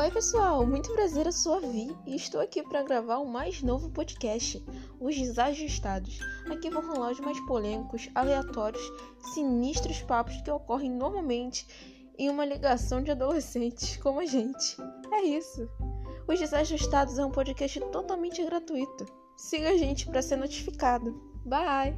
Oi, pessoal, muito prazer, eu sou a Vi e estou aqui para gravar o mais novo podcast, Os Desajustados. Aqui vão rolar os mais polêmicos, aleatórios, sinistros papos que ocorrem normalmente em uma ligação de adolescentes como a gente. É isso. Os Desajustados é um podcast totalmente gratuito. Siga a gente para ser notificado. Bye!